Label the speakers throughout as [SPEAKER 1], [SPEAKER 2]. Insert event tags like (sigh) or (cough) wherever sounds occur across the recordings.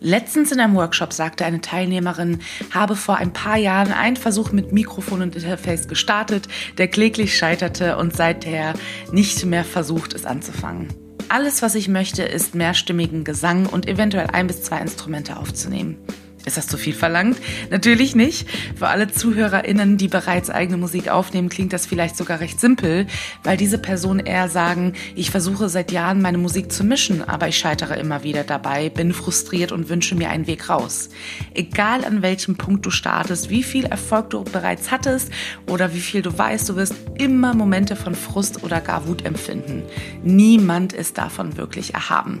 [SPEAKER 1] Letztens in einem Workshop sagte eine Teilnehmerin, habe vor ein paar Jahren einen Versuch mit Mikrofon und Interface gestartet, der kläglich scheiterte und seither nicht mehr versucht, es anzufangen. Alles, was ich möchte, ist mehrstimmigen Gesang und eventuell ein bis zwei Instrumente aufzunehmen. Ist das zu viel verlangt? Natürlich nicht. Für alle ZuhörerInnen, die bereits eigene Musik aufnehmen, klingt das vielleicht sogar recht simpel, weil diese Personen eher sagen, ich versuche seit Jahren meine Musik zu mischen, aber ich scheitere immer wieder dabei, bin frustriert und wünsche mir einen Weg raus. Egal an welchem Punkt du startest, wie viel Erfolg du bereits hattest oder wie viel du weißt, du wirst immer Momente von Frust oder gar Wut empfinden. Niemand ist davon wirklich erhaben.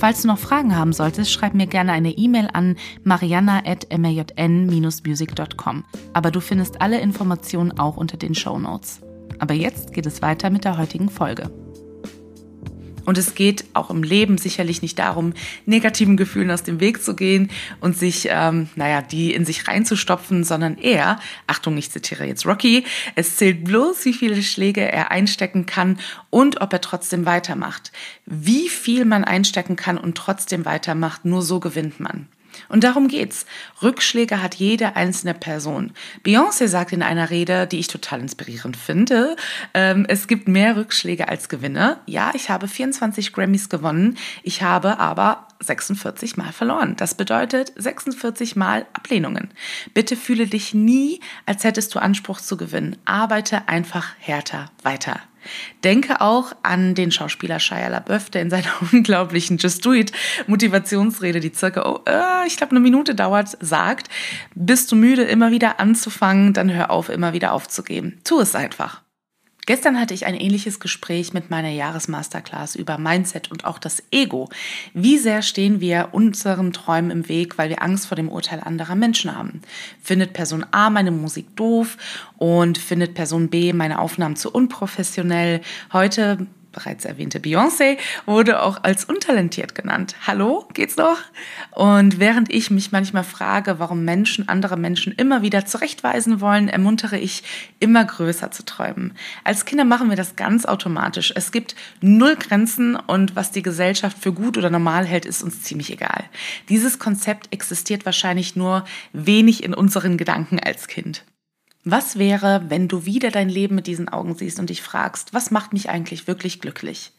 [SPEAKER 1] Falls du noch Fragen haben solltest, schreib mir gerne eine E-Mail an mariana.majn-music.com. Aber du findest alle Informationen auch unter den Show Notes. Aber jetzt geht es weiter mit der heutigen Folge. Und es geht auch im Leben sicherlich nicht darum, negativen Gefühlen aus dem Weg zu gehen und sich, ähm, naja, die in sich reinzustopfen, sondern eher, Achtung, ich zitiere jetzt Rocky, es zählt bloß, wie viele Schläge er einstecken kann und ob er trotzdem weitermacht. Wie viel man einstecken kann und trotzdem weitermacht, nur so gewinnt man. Und darum geht's. Rückschläge hat jede einzelne Person. Beyoncé sagt in einer Rede, die ich total inspirierend finde, ähm, es gibt mehr Rückschläge als Gewinne. Ja, ich habe 24 Grammys gewonnen, ich habe aber 46 Mal verloren. Das bedeutet 46 Mal Ablehnungen. Bitte fühle dich nie, als hättest du Anspruch zu gewinnen. Arbeite einfach härter weiter. Denke auch an den Schauspieler Shia LaBeouf, der in seiner (laughs) unglaublichen Just Do It Motivationsrede, die circa, oh, äh, ich glaube, eine Minute dauert, sagt, bist du müde, immer wieder anzufangen, dann hör auf, immer wieder aufzugeben. Tu es einfach. Gestern hatte ich ein ähnliches Gespräch mit meiner Jahresmasterclass über Mindset und auch das Ego. Wie sehr stehen wir unseren Träumen im Weg, weil wir Angst vor dem Urteil anderer Menschen haben? Findet Person A meine Musik doof und findet Person B meine Aufnahmen zu unprofessionell? Heute bereits erwähnte Beyoncé wurde auch als untalentiert genannt. Hallo, geht's noch? Und während ich mich manchmal frage, warum Menschen andere Menschen immer wieder zurechtweisen wollen, ermuntere ich, immer größer zu träumen. Als Kinder machen wir das ganz automatisch. Es gibt null Grenzen und was die Gesellschaft für gut oder normal hält, ist uns ziemlich egal. Dieses Konzept existiert wahrscheinlich nur wenig in unseren Gedanken als Kind. Was wäre, wenn du wieder dein Leben mit diesen Augen siehst und dich fragst, was macht mich eigentlich wirklich glücklich?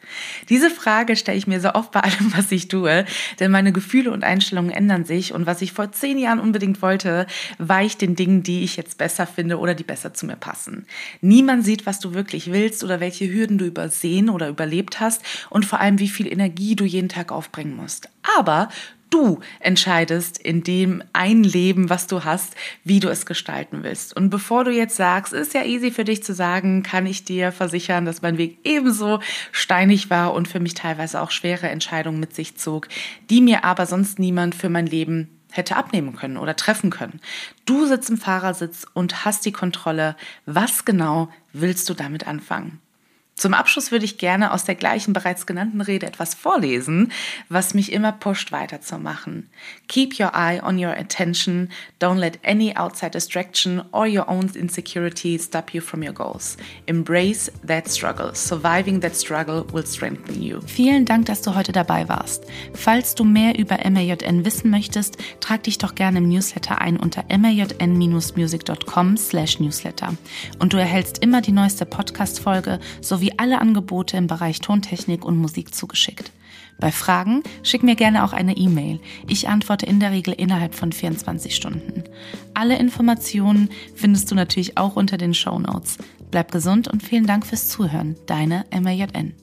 [SPEAKER 1] Diese Frage stelle ich mir so oft bei allem, was ich tue, denn meine Gefühle und Einstellungen ändern sich und was ich vor zehn Jahren unbedingt wollte, weicht den Dingen, die ich jetzt besser finde oder die besser zu mir passen. Niemand sieht, was du wirklich willst oder welche Hürden du übersehen oder überlebt hast und vor allem, wie viel Energie du jeden Tag aufbringen musst. Aber du entscheidest in dem ein Leben, was du hast, wie du es gestalten willst. Und bevor du jetzt sagst, ist ja easy für dich zu sagen, kann ich dir versichern, dass mein Weg ebenso steinig war und für mich teilweise auch schwere Entscheidungen mit sich zog, die mir aber sonst niemand für mein Leben hätte abnehmen können oder treffen können. Du sitzt im Fahrersitz und hast die Kontrolle. Was genau willst du damit anfangen? Zum Abschluss würde ich gerne aus der gleichen bereits genannten Rede etwas vorlesen, was mich immer pusht weiterzumachen. Keep your eye on your attention. Don't let any outside distraction or your own insecurity stop you from your goals. Embrace that struggle. Surviving that struggle will strengthen you. Vielen Dank, dass du heute dabei warst. Falls du mehr über MAJN wissen möchtest, trag dich doch gerne im Newsletter ein unter majn-music.com/newsletter. Und du erhältst immer die neueste Podcast-Folge alle Angebote im Bereich Tontechnik und Musik zugeschickt. Bei Fragen schick mir gerne auch eine E-Mail. Ich antworte in der Regel innerhalb von 24 Stunden. Alle Informationen findest du natürlich auch unter den Show Notes. Bleib gesund und vielen Dank fürs Zuhören. Deine MJN.